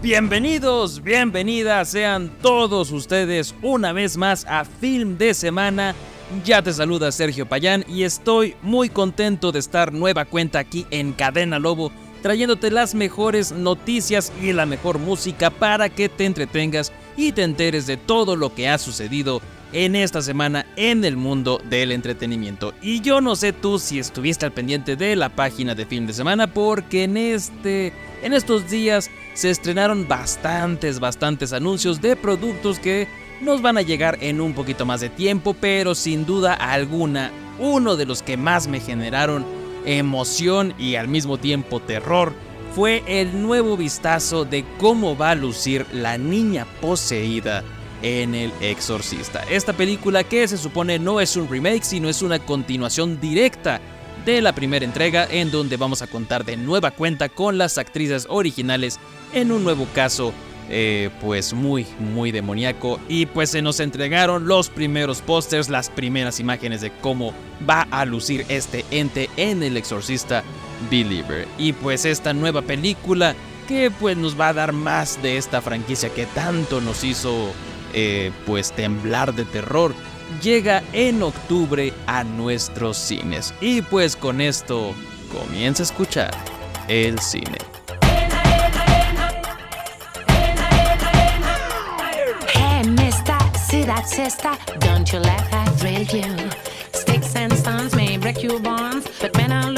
Bienvenidos, bienvenidas sean todos ustedes una vez más a Film de Semana. Ya te saluda Sergio Payán y estoy muy contento de estar nueva cuenta aquí en Cadena Lobo, trayéndote las mejores noticias y la mejor música para que te entretengas y te enteres de todo lo que ha sucedido en esta semana en el mundo del entretenimiento. Y yo no sé tú si estuviste al pendiente de la página de Film de Semana porque en este en estos días se estrenaron bastantes bastantes anuncios de productos que nos van a llegar en un poquito más de tiempo, pero sin duda alguna uno de los que más me generaron emoción y al mismo tiempo terror fue el nuevo vistazo de cómo va a lucir la niña poseída en El Exorcista. Esta película que se supone no es un remake, sino es una continuación directa de la primera entrega en donde vamos a contar de nueva cuenta con las actrices originales en un nuevo caso eh, pues muy muy demoníaco. Y pues se nos entregaron los primeros pósters, las primeras imágenes de cómo va a lucir este ente en El Exorcista Believer. Y pues esta nueva película que pues nos va a dar más de esta franquicia que tanto nos hizo eh, pues temblar de terror llega en octubre a nuestros cines. Y pues con esto comienza a escuchar el cine. Don't you let her thrill you. Sticks and stones may break your bones, but men and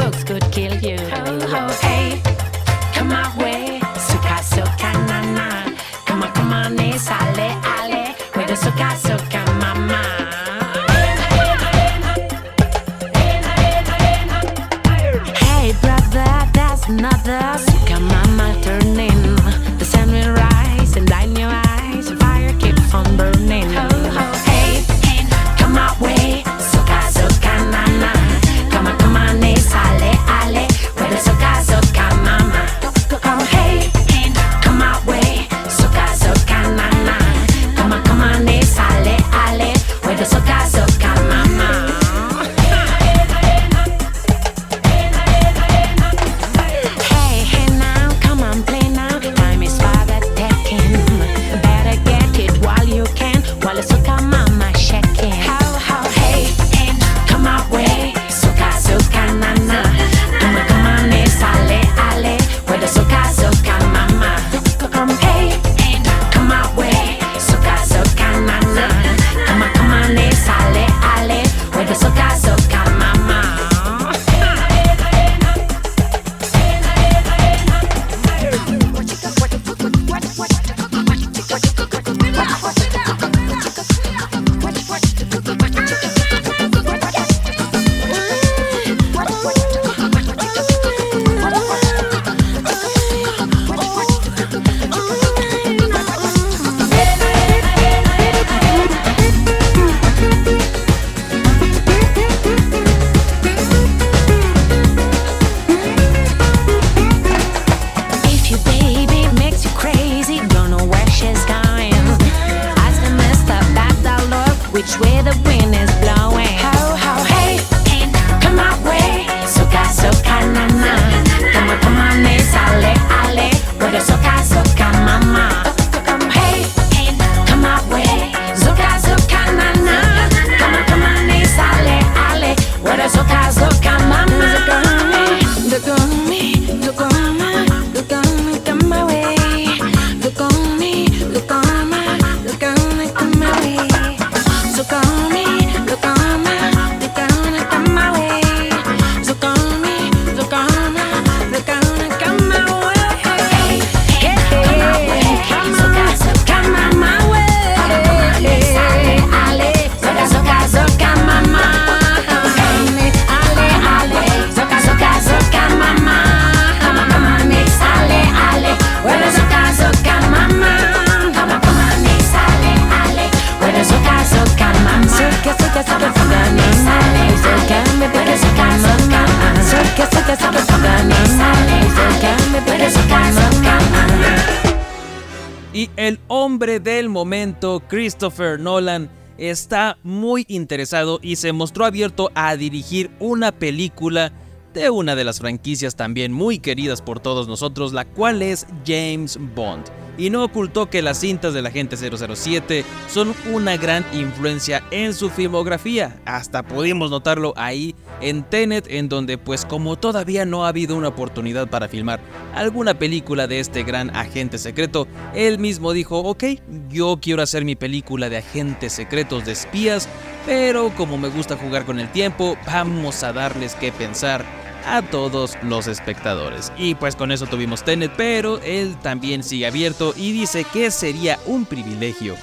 Christopher Nolan, está muy interesado y se mostró abierto a dirigir una película de una de las franquicias también muy queridas por todos nosotros, la cual es James Bond y no ocultó que las cintas del agente 007 son una gran influencia en su filmografía. Hasta pudimos notarlo ahí en Tenet, en donde pues como todavía no ha habido una oportunidad para filmar alguna película de este gran agente secreto, él mismo dijo, ok, yo quiero hacer mi película de agentes secretos de espías, pero como me gusta jugar con el tiempo, vamos a darles que pensar a todos los espectadores. Y pues con eso tuvimos Tenet, pero él también sigue abierto y dice que sería un privilegio,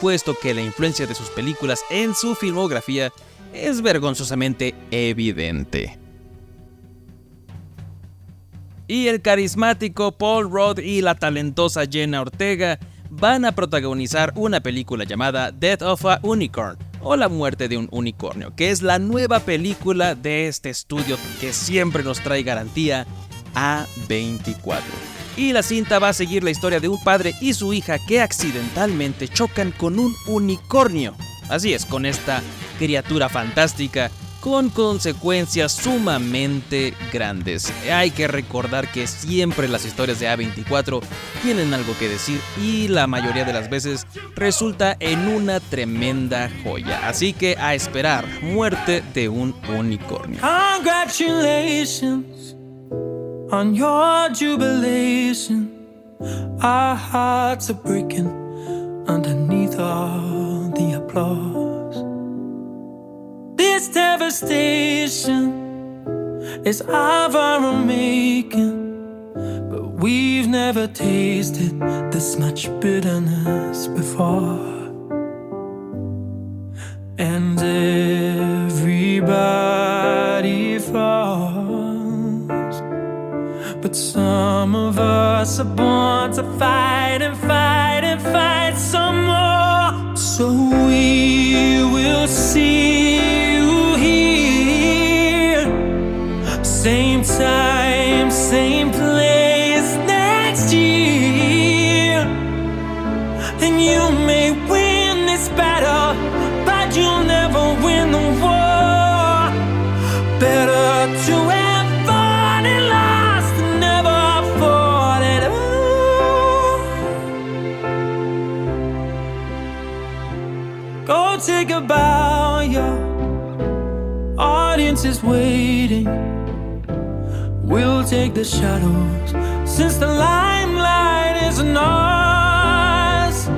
puesto que la influencia de sus películas en su filmografía es vergonzosamente evidente. Y el carismático Paul Rudd y la talentosa Jenna Ortega van a protagonizar una película llamada Death of a Unicorn, o La muerte de un unicornio, que es la nueva película de este estudio que siempre nos trae garantía A24. Y la cinta va a seguir la historia de un padre y su hija que accidentalmente chocan con un unicornio. Así es, con esta criatura fantástica con consecuencias sumamente grandes. Hay que recordar que siempre las historias de A24 tienen algo que decir y la mayoría de las veces resulta en una tremenda joya. Así que a esperar, muerte de un unicornio. Congratulations on your jubilation. Our hearts are breaking underneath all the applause. This devastation is of our own making. But we've never tasted this much bitterness before. And everybody falls. But some of us are born to fight and fight and fight some more. So we will see. Waiting. We'll take the shadows since the limelight isn't ours.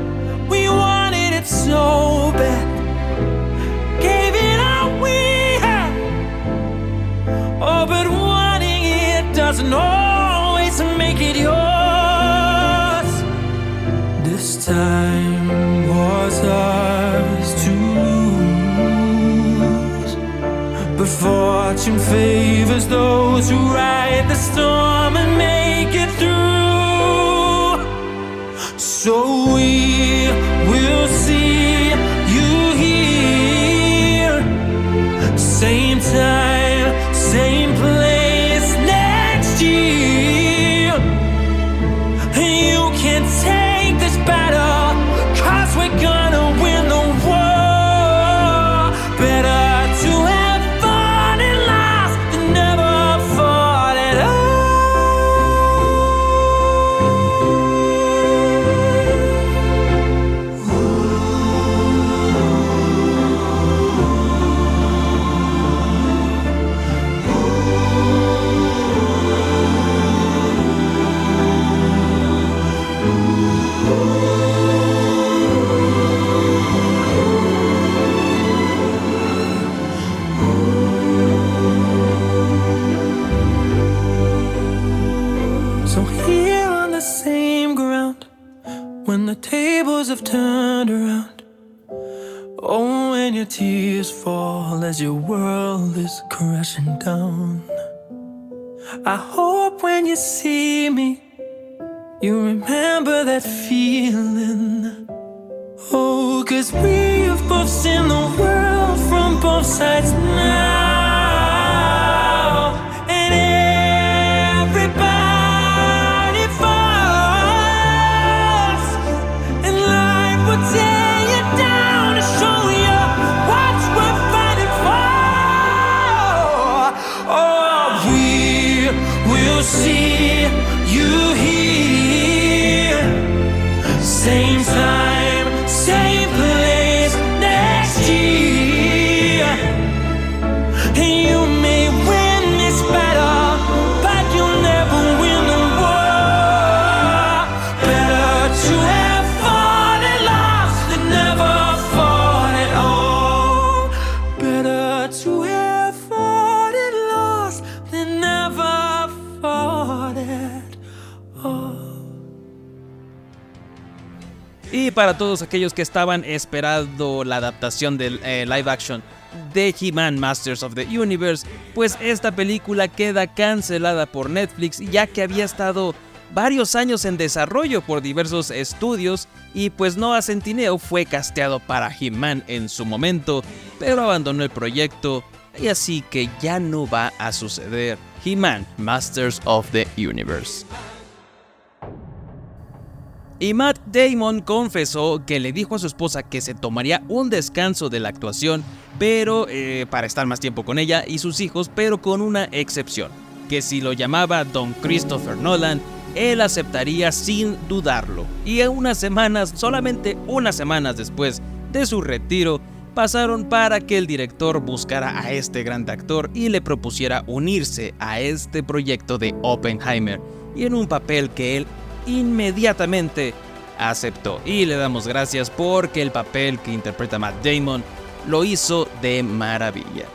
We wanted it so bad, gave it all we had. Oh, but wanting it doesn't always make it yours. This time was ours fortune favors those who ride the storm and make it through. So we will see you here, same time, feel Y para todos aquellos que estaban esperando la adaptación del eh, live action de He-Man Masters of the Universe, pues esta película queda cancelada por Netflix ya que había estado varios años en desarrollo por diversos estudios y pues Noah Centineo fue casteado para He-Man en su momento, pero abandonó el proyecto y así que ya no va a suceder He-Man Masters of the Universe. Y Matt Damon confesó que le dijo a su esposa que se tomaría un descanso de la actuación, pero eh, para estar más tiempo con ella y sus hijos, pero con una excepción, que si lo llamaba Don Christopher Nolan, él aceptaría sin dudarlo. Y unas semanas, solamente unas semanas después de su retiro, pasaron para que el director buscara a este gran actor y le propusiera unirse a este proyecto de Oppenheimer, y en un papel que él inmediatamente aceptó. Y le damos gracias porque el papel que interpreta Matt Damon lo hizo de maravilla.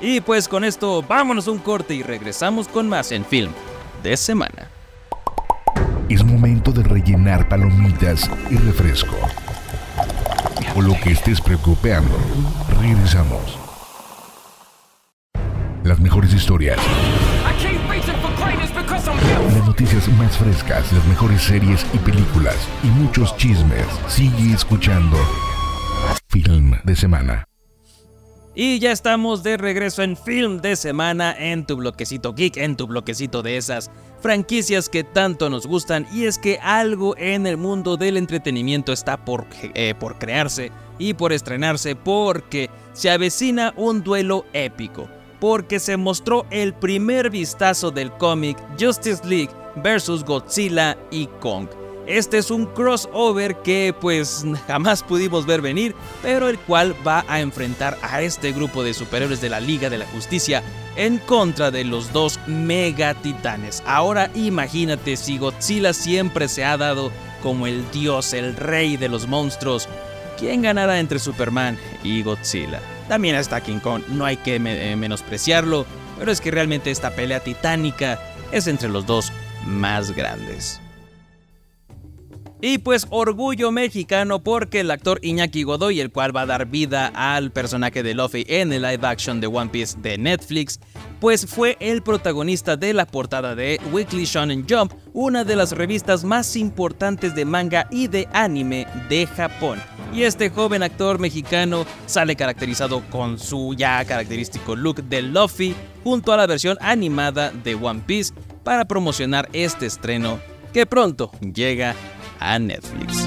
Y pues con esto vámonos a un corte y regresamos con más en film de semana. Es momento de rellenar palomitas y refresco. O lo que estés preocupando. Regresamos. Las mejores historias. Las noticias más frescas, las mejores series y películas y muchos chismes. Sigue escuchando Film de Semana. Y ya estamos de regreso en Film de Semana en tu bloquecito geek, en tu bloquecito de esas franquicias que tanto nos gustan. Y es que algo en el mundo del entretenimiento está por, eh, por crearse y por estrenarse porque se avecina un duelo épico. Porque se mostró el primer vistazo del cómic Justice League vs Godzilla y Kong. Este es un crossover que pues jamás pudimos ver venir, pero el cual va a enfrentar a este grupo de superhéroes de la Liga de la Justicia en contra de los dos mega titanes. Ahora imagínate si Godzilla siempre se ha dado como el dios, el rey de los monstruos. ¿Quién ganará entre Superman y Godzilla? También está King Kong, no hay que me- menospreciarlo, pero es que realmente esta pelea titánica es entre los dos más grandes. Y pues orgullo mexicano porque el actor Iñaki Godoy, el cual va a dar vida al personaje de Luffy en el live action de One Piece de Netflix, pues fue el protagonista de la portada de Weekly Shonen Jump, una de las revistas más importantes de manga y de anime de Japón. Y este joven actor mexicano sale caracterizado con su ya característico look de Luffy junto a la versión animada de One Piece para promocionar este estreno que pronto llega a Netflix.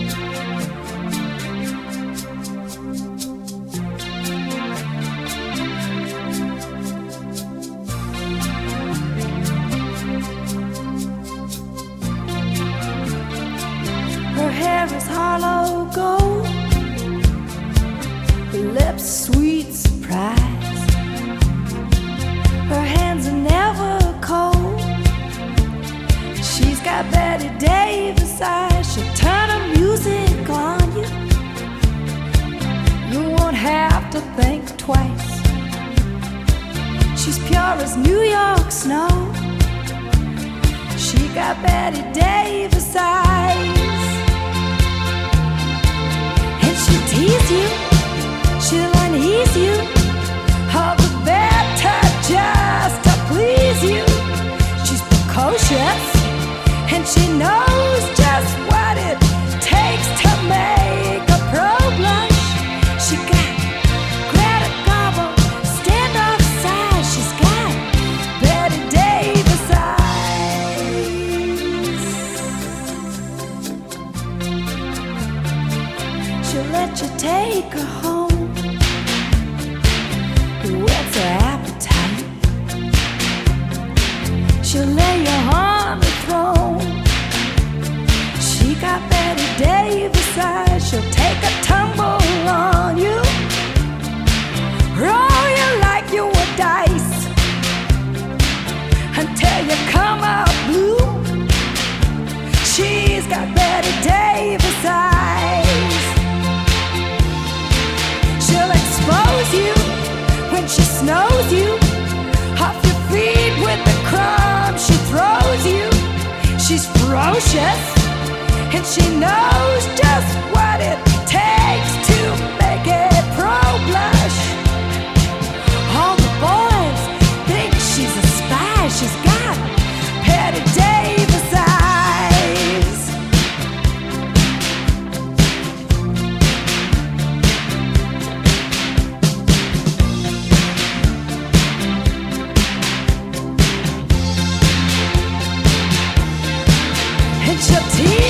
Her hair is hollow gold, her lips sweet surprise. Her hands are never. She's got Betty Davis eyes. She'll turn her music on you. You won't have to think twice. She's pure as New York snow. She got Betty Davis eyes. And she'll tease you, she'll unease you. All the better just to please you. She's precocious, she knows and she knows just what it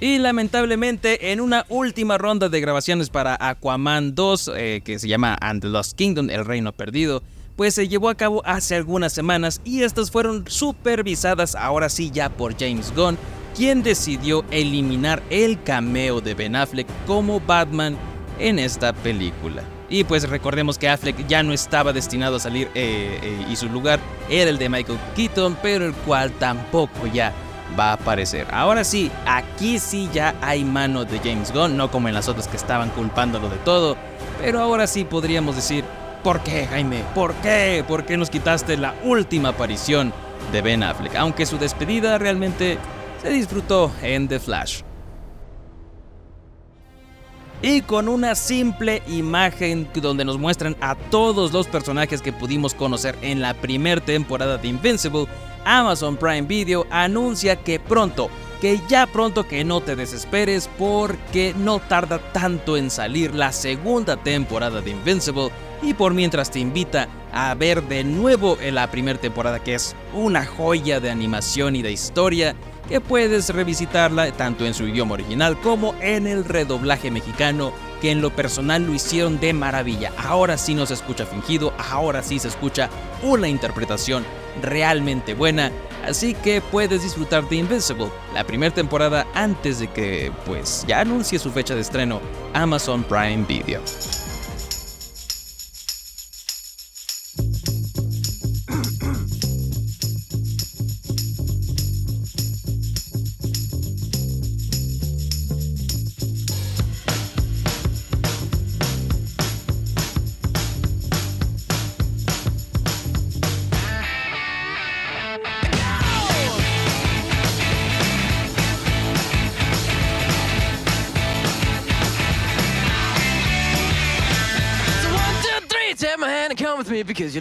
Y lamentablemente en una última ronda de grabaciones para Aquaman 2, eh, que se llama And the Lost Kingdom, El Reino Perdido, pues se llevó a cabo hace algunas semanas y estas fueron supervisadas ahora sí ya por James Gunn, quien decidió eliminar el cameo de Ben Affleck como Batman en esta película. Y pues recordemos que Affleck ya no estaba destinado a salir eh, eh, y su lugar era el de Michael Keaton, pero el cual tampoco ya va a aparecer. Ahora sí, aquí sí ya hay mano de James Gunn, no como en las otras que estaban culpándolo de todo, pero ahora sí podríamos decir, ¿por qué Jaime? ¿Por qué? ¿Por qué nos quitaste la última aparición de Ben Affleck? Aunque su despedida realmente se disfrutó en The Flash. Y con una simple imagen donde nos muestran a todos los personajes que pudimos conocer en la primera temporada de Invincible, Amazon Prime Video anuncia que pronto, que ya pronto que no te desesperes porque no tarda tanto en salir la segunda temporada de Invincible y por mientras te invita a ver de nuevo en la primera temporada que es una joya de animación y de historia que puedes revisitarla tanto en su idioma original como en el redoblaje mexicano, que en lo personal lo hicieron de maravilla. Ahora sí no se escucha fingido, ahora sí se escucha una interpretación realmente buena, así que puedes disfrutar de Invincible, la primera temporada antes de que pues ya anuncie su fecha de estreno Amazon Prime Video.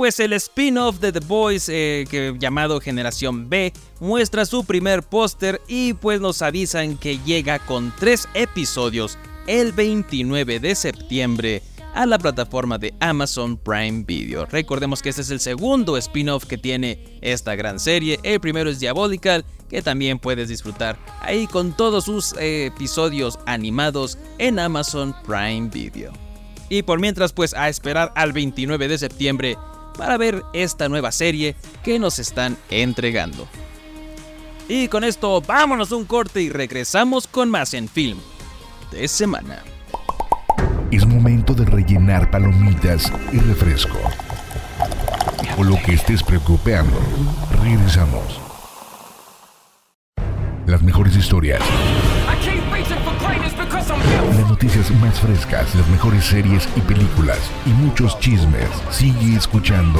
Pues el spin-off de The Boys, eh, llamado Generación B, muestra su primer póster y pues nos avisan que llega con tres episodios el 29 de septiembre a la plataforma de Amazon Prime Video. Recordemos que este es el segundo spin-off que tiene esta gran serie. El primero es Diabolical, que también puedes disfrutar ahí con todos sus eh, episodios animados en Amazon Prime Video. Y por mientras, pues a esperar al 29 de septiembre para ver esta nueva serie que nos están entregando. Y con esto, vámonos a un corte y regresamos con más en film de semana. Es momento de rellenar palomitas y refresco. O lo que estés preocupando. Regresamos. Las mejores historias, noticias más frescas, las mejores series y películas y muchos chismes. Sigue escuchando.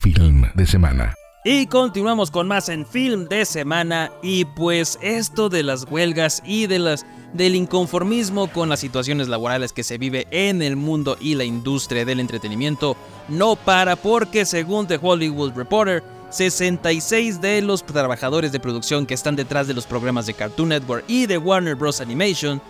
Film de semana. Y continuamos con más en film de semana y pues esto de las huelgas y de las del inconformismo con las situaciones laborales que se vive en el mundo y la industria del entretenimiento no para porque según The Hollywood Reporter 66 de los trabajadores de producción que están detrás de los programas de Cartoon Network y de Warner Bros. Animation,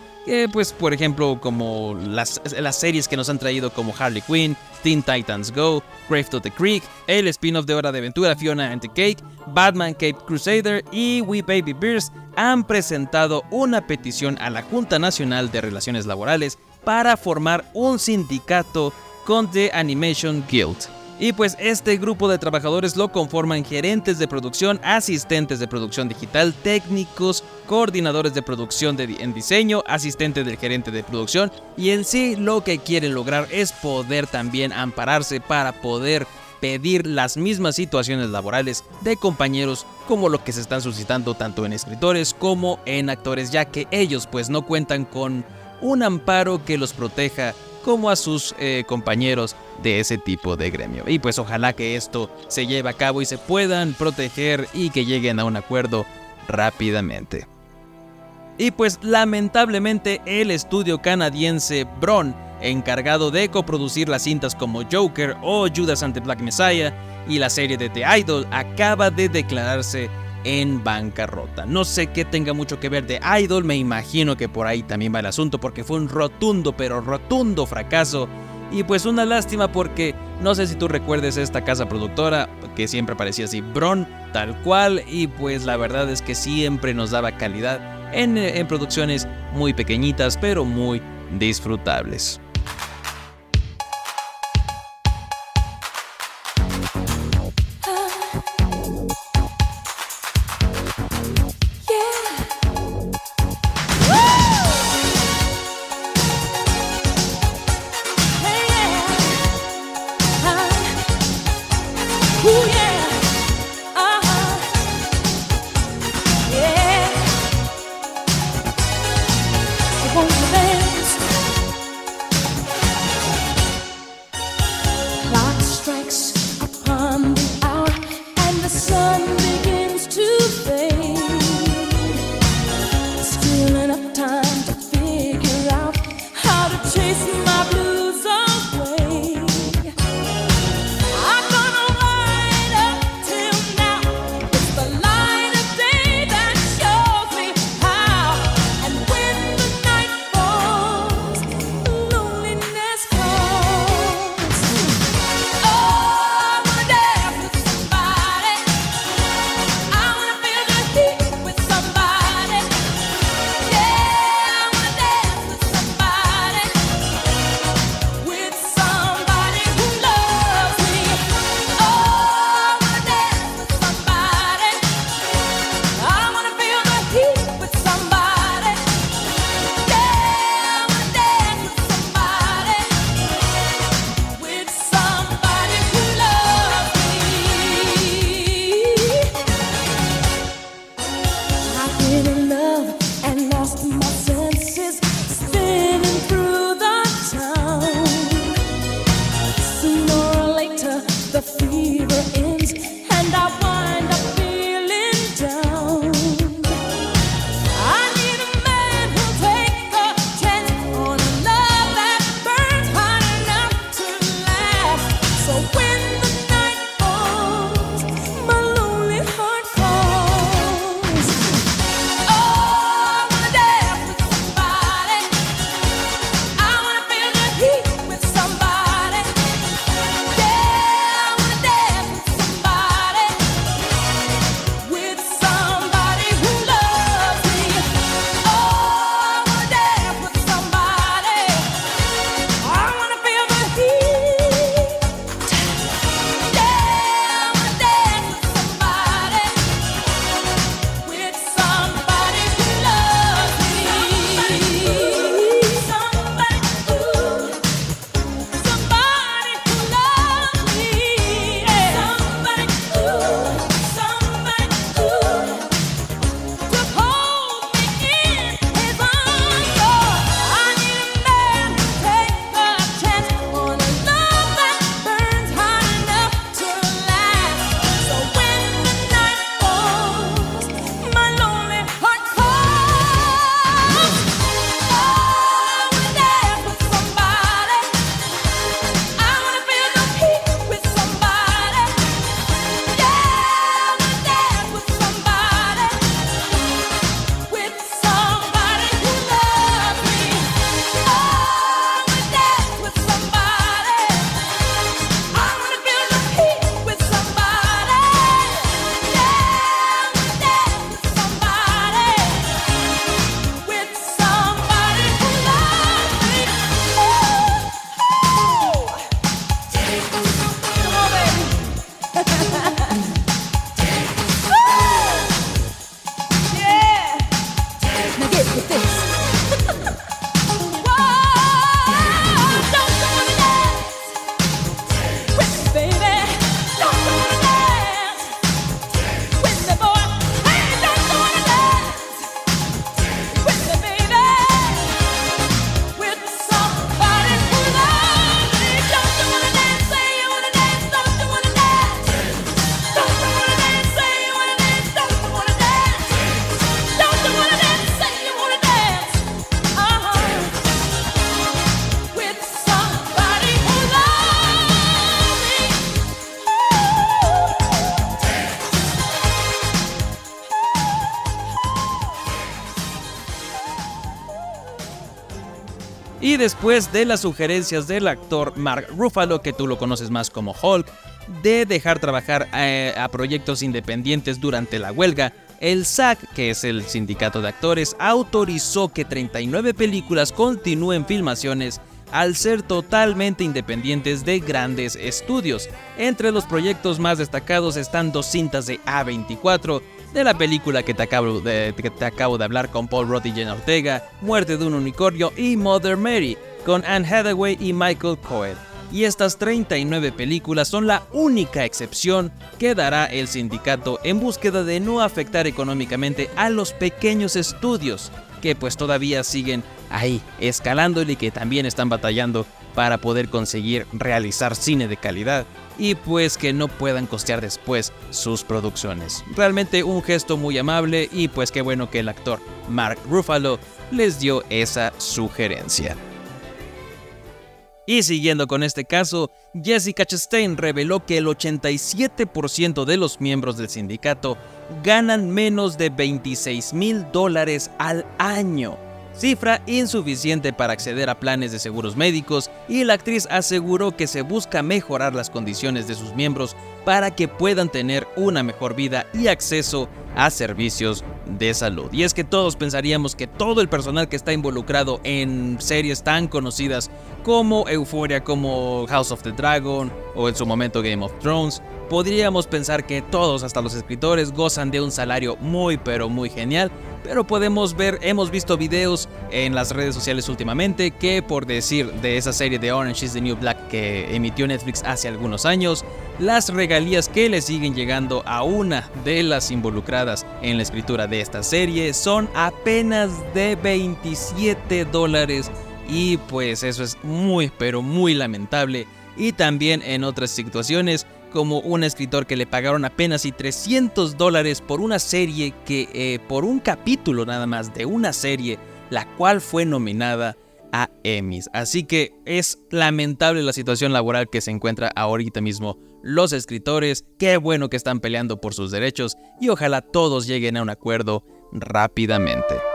pues por ejemplo como las, las series que nos han traído como Harley Quinn, Teen Titans Go, Grave to the Creek, el spin-off de Hora de Aventura Fiona and the Cake, Batman Cape Crusader y We Baby Bears han presentado una petición a la Junta Nacional de Relaciones Laborales para formar un sindicato con The Animation Guild. Y pues este grupo de trabajadores lo conforman gerentes de producción, asistentes de producción digital, técnicos, coordinadores de producción en diseño, asistentes del gerente de producción. Y en sí lo que quieren lograr es poder también ampararse para poder pedir las mismas situaciones laborales de compañeros como lo que se están suscitando tanto en escritores como en actores ya que ellos pues no cuentan con un amparo que los proteja como a sus eh, compañeros de ese tipo de gremio. Y pues ojalá que esto se lleve a cabo y se puedan proteger y que lleguen a un acuerdo rápidamente. Y pues lamentablemente el estudio canadiense Bron, encargado de coproducir las cintas como Joker o Judas and the Black Messiah y la serie de The Idol, acaba de declararse en bancarrota. No sé qué tenga mucho que ver The Idol, me imagino que por ahí también va el asunto porque fue un rotundo pero rotundo fracaso. Y pues una lástima porque No sé si tú recuerdes esta casa productora que siempre parecía así, Bron, tal cual, y pues la verdad es que siempre nos daba calidad en, en producciones muy pequeñitas pero muy disfrutables. Después de las sugerencias del actor Mark Ruffalo, que tú lo conoces más como Hulk, de dejar trabajar eh, a, proyectos independientes durante la huelga, el SAG, que es el sindicato de actores, autorizó que 39 películas continúen filmaciones al ser totalmente independientes de grandes estudios. Entre los proyectos más destacados están dos cintas de A24, de la película que te acabo de, que te acabo de hablar con Paul Rudd y Jenna Ortega, Muerte de un unicornio y Mother Mary, con Anne Hathaway y Michael Cohen. Y estas 39 películas son la única excepción que dará el sindicato en búsqueda de no afectar económicamente a los pequeños estudios, que pues todavía siguen ahí escalando y que también están batallando para poder conseguir realizar cine de calidad y pues que no puedan costear después sus producciones. Realmente un gesto muy amable y pues qué bueno que el actor Mark Ruffalo les dio esa sugerencia. Y siguiendo con este caso, Jessica Chastain reveló que el 87% de los miembros del sindicato ganan menos de 26 mil dólares al año cifra insuficiente para acceder a planes de seguros médicos y la actriz aseguró que se busca mejorar las condiciones de sus miembros para que puedan tener una mejor vida y acceso a servicios de salud. Y es que todos pensaríamos que todo el personal que está involucrado en series tan conocidas como Euphoria, como House of the Dragon o en su momento Game of Thrones, podríamos pensar que todos, hasta los escritores, gozan de un salario muy pero muy genial pero podemos ver, hemos visto videos en las redes sociales últimamente que por decir de esa serie de Orange is the New Black que emitió Netflix hace algunos años, las regalías que le siguen llegando a una de las involucradas en la escritura de esta serie son apenas de 27 dólares. Y pues eso es muy pero muy lamentable. Y también en otras situaciones como un escritor que le pagaron apenas y 300 dólares por una serie que, eh, por un capítulo nada más de una serie, la cual fue nominada a Emmys. Así que es lamentable la situación laboral que se encuentra ahorita mismo los escritores. Qué bueno que están peleando por sus derechos y ojalá todos lleguen a un acuerdo rápidamente.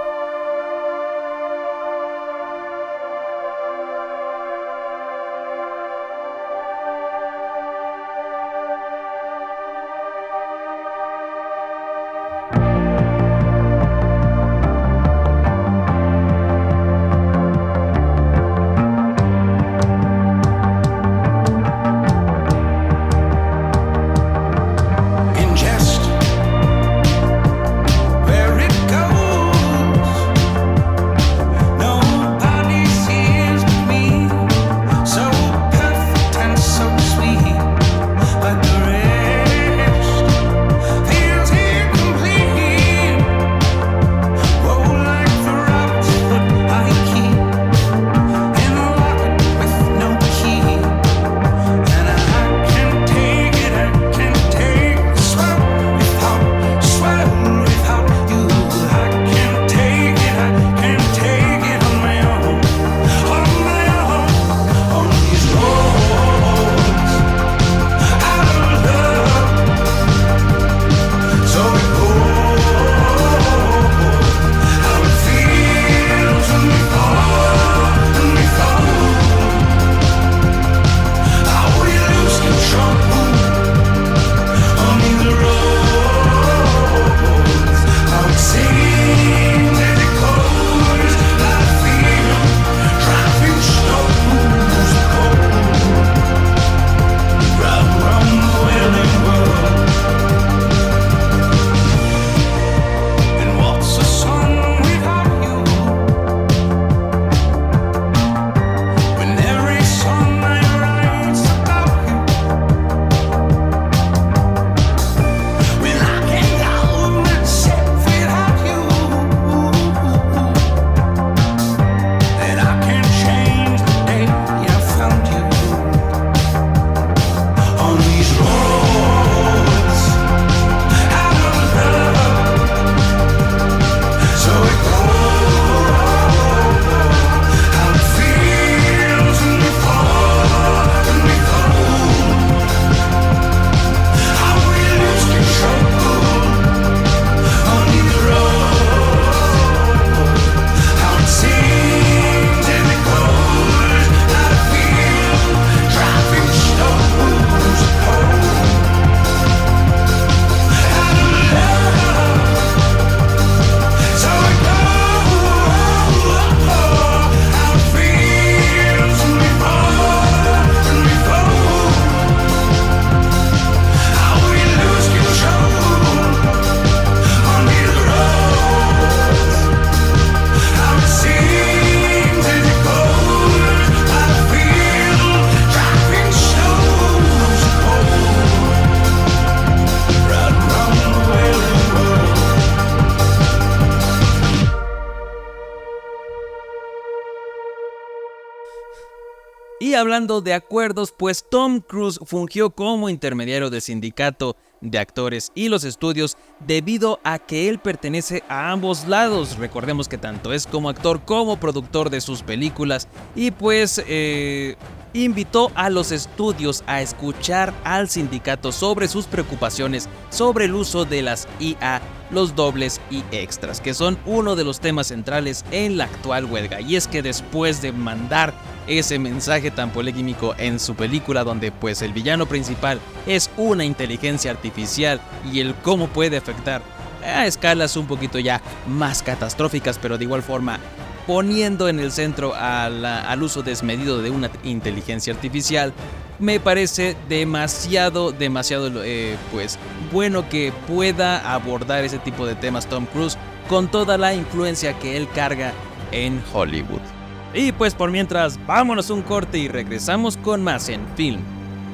Hablando de acuerdos, pues Tom Cruise fungió como intermediario del sindicato de actores y los estudios debido a que él pertenece a ambos lados. Recordemos que tanto es como actor como productor de sus películas y pues eh, invitó a los estudios a escuchar al sindicato sobre sus preocupaciones sobre el uso de las IA, los dobles y extras, que son uno de los temas centrales en la actual huelga. Y es que después de mandar ese mensaje tan polémico en su película donde pues el villano principal es una inteligencia artificial y el cómo puede afectar a escalas un poquito ya más catastróficas, pero de igual forma poniendo en el centro al uso desmedido de una inteligencia artificial, me parece demasiado, demasiado, eh, pues, bueno que pueda abordar ese tipo de temas Tom Cruise con toda la influencia que él carga en Hollywood. Y pues por mientras, vámonos un corte y regresamos con más en Film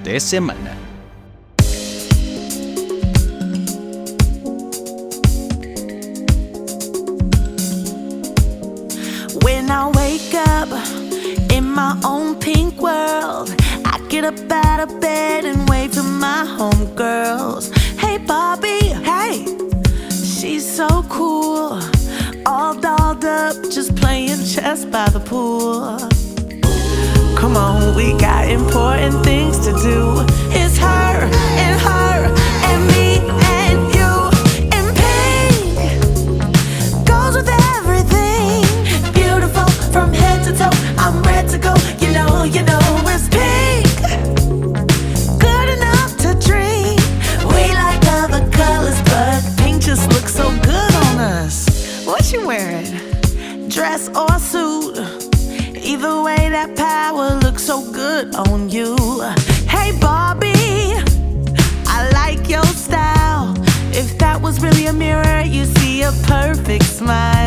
de Semana. When I wake up in my own pink world, I get up out of bed and wave to my homegirls. Hey, Bobby, hey, she's so cool. All dolled up, just playing chess by the pool. Come on, we got important things to do. It's her and her and me and you in pink. Goes with everything. Beautiful from head to toe. I'm ready to go. You know, you know, it's pink. Wearing? Dress or suit? Either way, that power looks so good on you. Hey, Barbie, I like your style. If that was really a mirror, you see a perfect smile.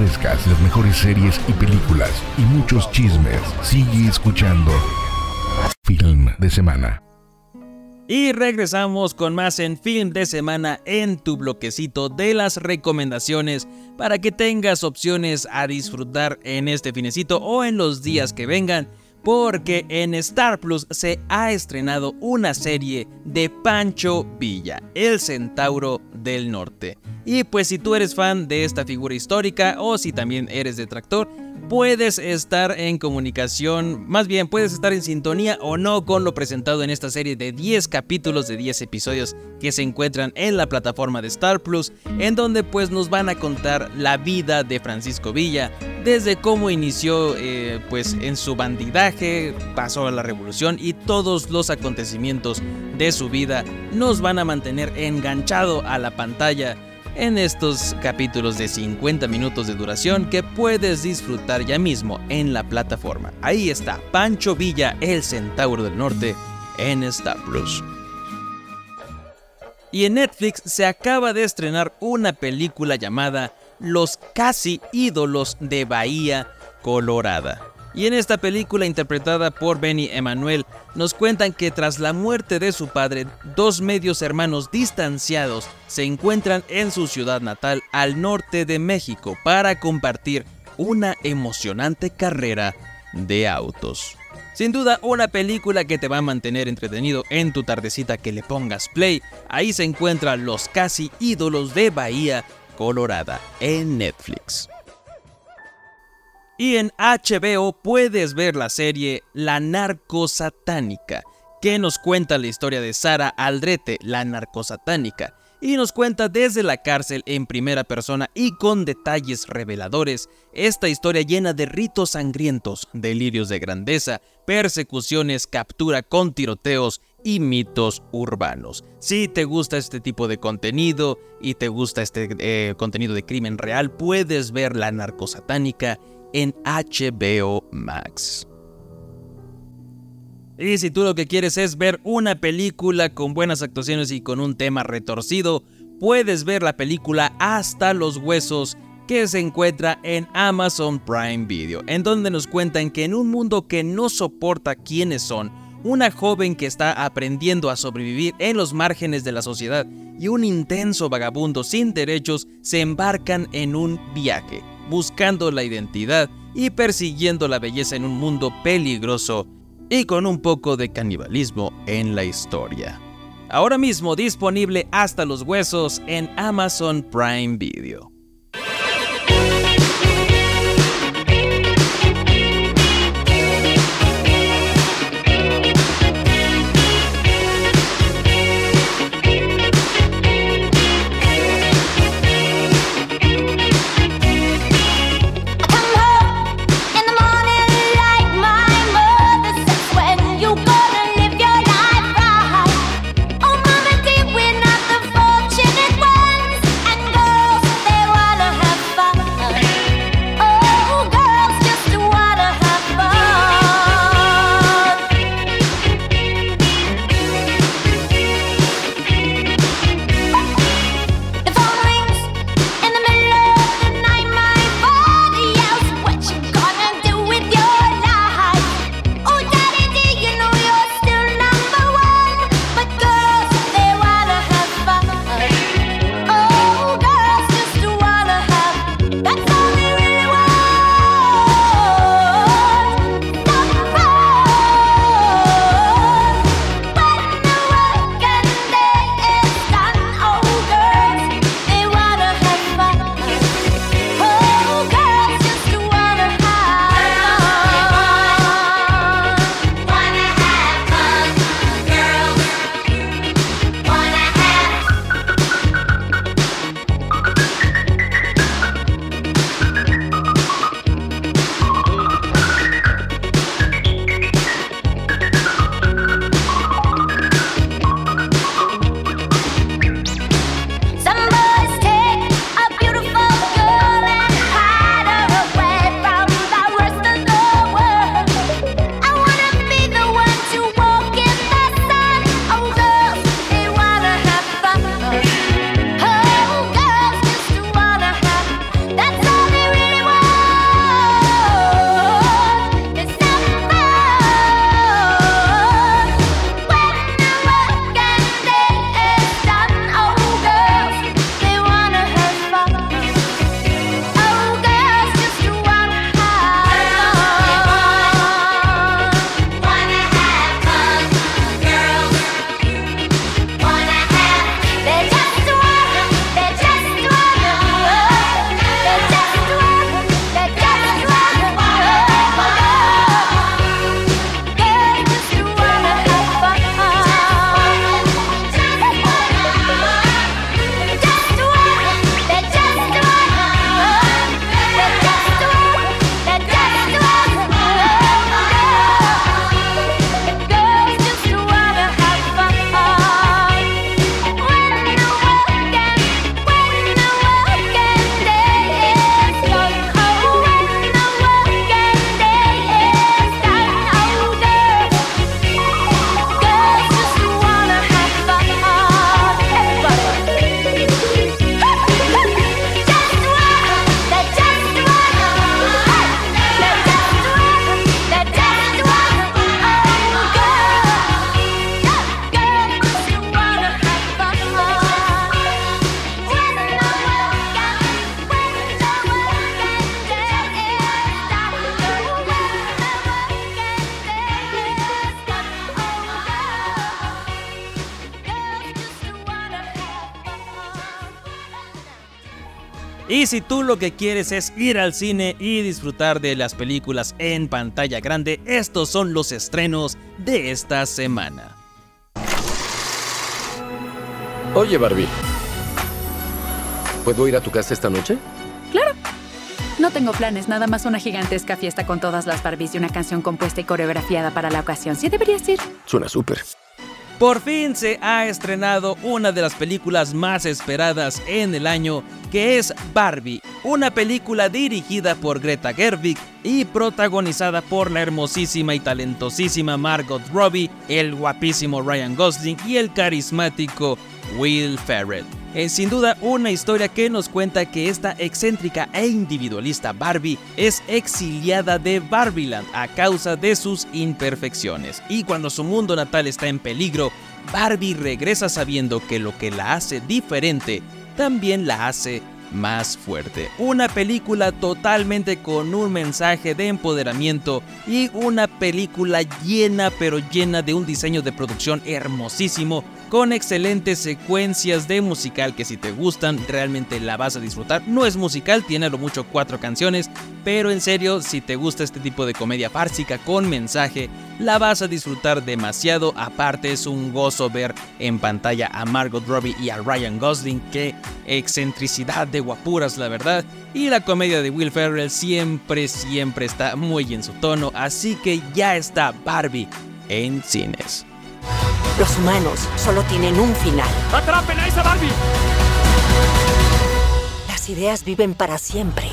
Las mejores series y películas y muchos chismes. Sigue escuchando. Film de semana. Y regresamos con más en Film de Semana en tu bloquecito de las recomendaciones para que tengas opciones a disfrutar en este finecito o en los días que vengan. Porque en Star Plus se ha estrenado una serie de Pancho Villa, el centauro del norte. Y pues si tú eres fan de esta figura histórica o si también eres detractor, puedes estar en comunicación, más bien puedes estar en sintonía o no con lo presentado en esta serie de 10 capítulos de 10 episodios que se encuentran en la plataforma de Star Plus, en donde pues nos van a contar la vida de Francisco Villa, desde cómo inició eh, pues en su bandidaje, pasó a la revolución y todos los acontecimientos de su vida nos van a mantener enganchado a la pantalla en estos capítulos de 50 minutos de duración que puedes disfrutar ya mismo en la plataforma. Ahí está Pancho Villa, el Centauro del Norte, en Star Plus. Y en Netflix se acaba de estrenar una película llamada Los casi ídolos de Bahía Colorada. Y en esta película interpretada por Benny Emanuel, nos cuentan que tras la muerte de su padre, dos medios hermanos distanciados se encuentran en su ciudad natal al norte de México para compartir una emocionante carrera de autos. Sin duda, una película que te va a mantener entretenido en tu tardecita que le pongas play. Ahí se encuentran los casi ídolos de Bahía Colorada en Netflix. Y en HBO puedes ver la serie La Narcosatánica, que nos cuenta la historia de Sara Aldrete, la narcosatánica, y nos cuenta desde la cárcel en primera persona y con detalles reveladores esta historia llena de ritos sangrientos, delirios de grandeza, persecuciones, captura con tiroteos y mitos urbanos. Si te gusta este tipo de contenido y te gusta este eh, contenido de crimen real, puedes ver La Narcosatánica en HBO Max. Y si tú lo que quieres es ver una película con buenas actuaciones y con un tema retorcido, puedes ver la película Hasta los Huesos que se encuentra en Amazon Prime Video, en donde nos cuentan que en un mundo que no soporta quiénes son, una joven que está aprendiendo a sobrevivir en los márgenes de la sociedad y un intenso vagabundo sin derechos se embarcan en un viaje, buscando la identidad y persiguiendo la belleza en un mundo peligroso y con un poco de canibalismo en la historia. Ahora mismo disponible hasta los huesos en Amazon Prime Video. Y si tú lo que quieres es ir al cine y disfrutar de las películas en pantalla grande, estos son los estrenos de esta semana. Oye, Barbie. ¿Puedo ir a tu casa esta noche? Claro. No tengo planes, nada más una gigantesca fiesta con todas las Barbies y una canción compuesta y coreografiada para la ocasión. Sí deberías ir. Suena súper. Por fin se ha estrenado una de las películas más esperadas en el año, que es Barbie, una película dirigida por Greta Gerwig y protagonizada por la hermosísima y talentosísima Margot Robbie, el guapísimo Ryan Gosling y el carismático Will Ferrell. Es sin duda una historia que nos cuenta que esta excéntrica e individualista Barbie es exiliada de Barbieland a causa de sus imperfecciones. Y cuando su mundo natal está en peligro, Barbie regresa sabiendo que lo que la hace diferente también la hace más fuerte. Una película totalmente con un mensaje de empoderamiento y una película llena pero llena de un diseño de producción hermosísimo con excelentes secuencias de musical que si te gustan realmente la vas a disfrutar. No es musical, tiene a lo mucho cuatro canciones, pero en serio si te gusta este tipo de comedia fársica con mensaje, la vas a disfrutar demasiado. Aparte es un gozo ver en pantalla a Margot Robbie y a Ryan Gosling, qué excentricidad de guapuras la verdad. Y la comedia de Will Ferrell siempre, siempre está muy en su tono, así que ya está Barbie en cines. Los humanos solo tienen un final. ¡Atrapen a esa Barbie! Las ideas viven para siempre.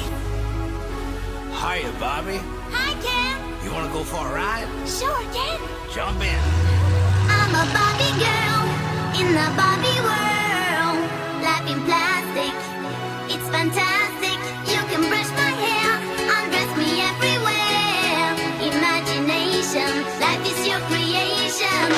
Hiya, Bobby. Hi, Ken. You wanna go for a ride? Sure, Ken. Jump in. I'm a Barbie girl in the Barbie world. Life in plastic, it's fantastic.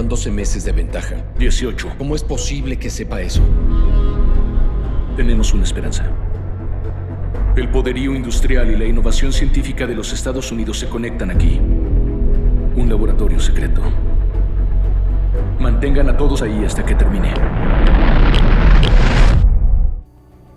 Llevan 12 meses de ventaja. 18. ¿Cómo es posible que sepa eso? Tenemos una esperanza. El poderío industrial y la innovación científica de los Estados Unidos se conectan aquí. Un laboratorio secreto. Mantengan a todos ahí hasta que termine.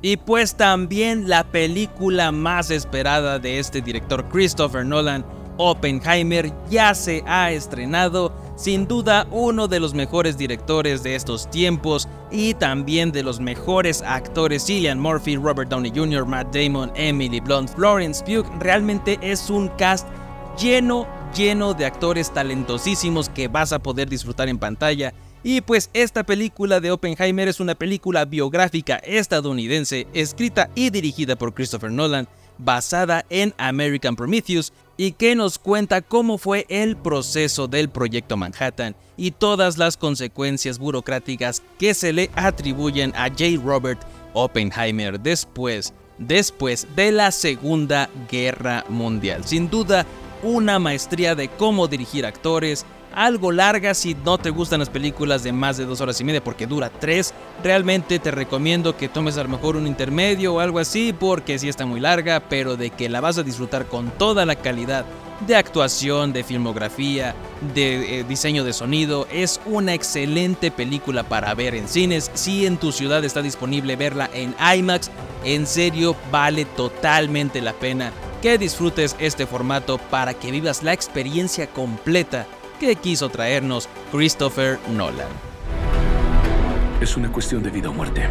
Y pues también la película más esperada de este director Christopher Nolan, Oppenheimer, ya se ha estrenado. Sin duda uno de los mejores directores de estos tiempos y también de los mejores actores Cillian Murphy, Robert Downey Jr., Matt Damon, Emily Blunt, Florence Pugh. Realmente es un cast lleno, lleno de actores talentosísimos que vas a poder disfrutar en pantalla. Y pues esta película de Oppenheimer es una película biográfica estadounidense escrita y dirigida por Christopher Nolan, basada en American Prometheus y que nos cuenta cómo fue el proceso del proyecto Manhattan y todas las consecuencias burocráticas que se le atribuyen a J. Robert Oppenheimer después, después de la Segunda Guerra Mundial. Sin duda, una maestría de cómo dirigir actores, algo larga si no te gustan las películas de más de dos horas y media porque dura tres. Realmente te recomiendo que tomes a lo mejor un intermedio o algo así porque sí está muy larga, pero de que la vas a disfrutar con toda la calidad de actuación, de filmografía, de eh, diseño de sonido. Es una excelente película para ver en cines. Si en tu ciudad está disponible verla en IMAX, en serio vale totalmente la pena que disfrutes este formato para que vivas la experiencia completa que quiso traernos Christopher Nolan. Es una cuestión de vida o muerte.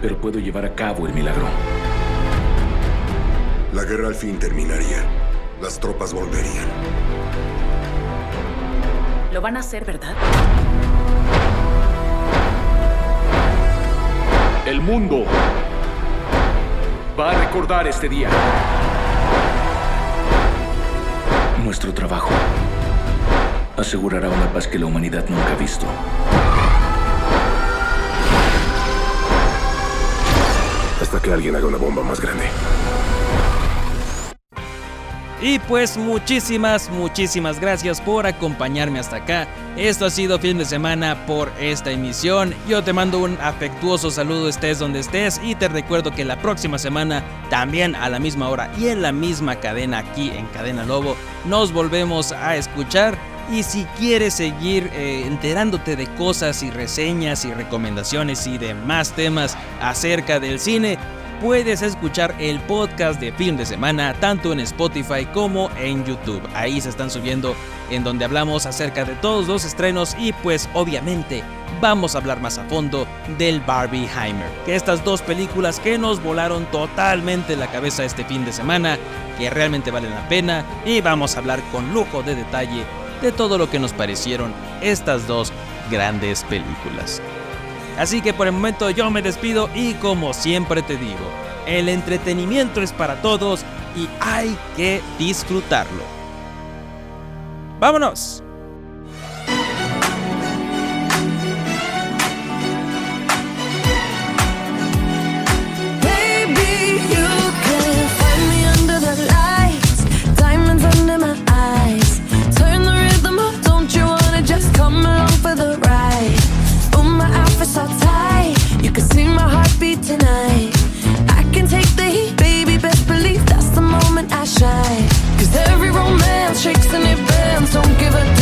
Pero puedo llevar a cabo el milagro. La guerra al fin terminaría. Las tropas volverían. Lo van a hacer, ¿verdad? El mundo va a recordar este día. Nuestro trabajo asegurará una paz que la humanidad nunca ha visto. Hasta que alguien haga una bomba más grande. Y pues muchísimas, muchísimas gracias por acompañarme hasta acá. Esto ha sido fin de semana por esta emisión. Yo te mando un afectuoso saludo estés donde estés y te recuerdo que la próxima semana, también a la misma hora y en la misma cadena aquí en Cadena Lobo, nos volvemos a escuchar. Y si quieres seguir eh, enterándote de cosas y reseñas y recomendaciones y demás temas acerca del cine, puedes escuchar el podcast de Film de Semana tanto en Spotify como en YouTube. Ahí se están subiendo en donde hablamos acerca de todos los estrenos y pues obviamente vamos a hablar más a fondo del Barbieheimer. Que estas dos películas que nos volaron totalmente la cabeza este fin de semana, que realmente valen la pena y vamos a hablar con lujo de detalle de todo lo que nos parecieron estas dos grandes películas. Así que por el momento yo me despido y como siempre te digo, el entretenimiento es para todos y hay que disfrutarlo. ¡Vámonos! So tight, you can see my heartbeat tonight. I can take the heat, baby, best believe that's the moment I shine. Cause every romance shakes and it bends, don't give a damn.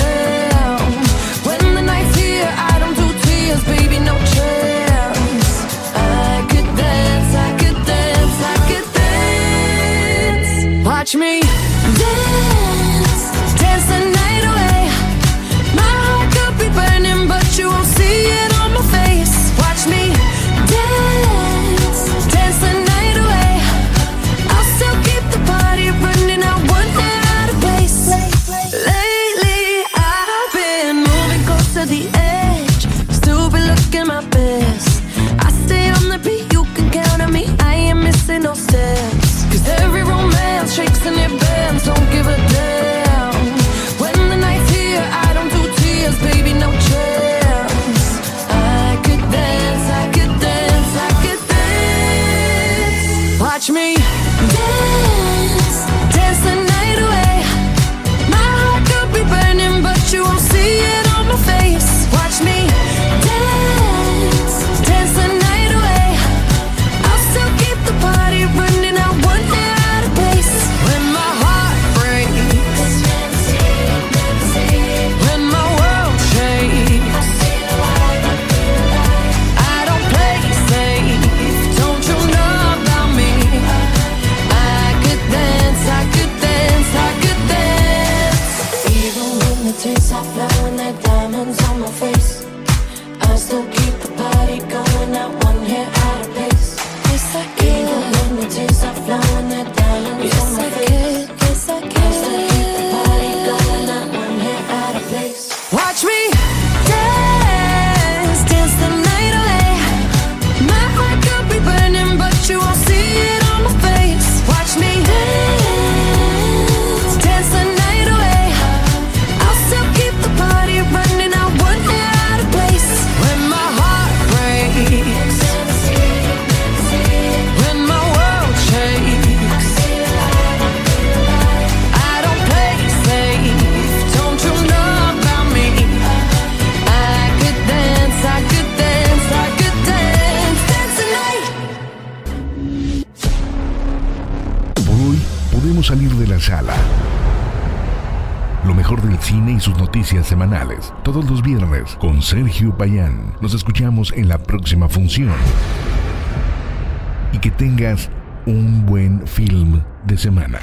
Nos escuchamos en la próxima función. Y que tengas un buen film de semana.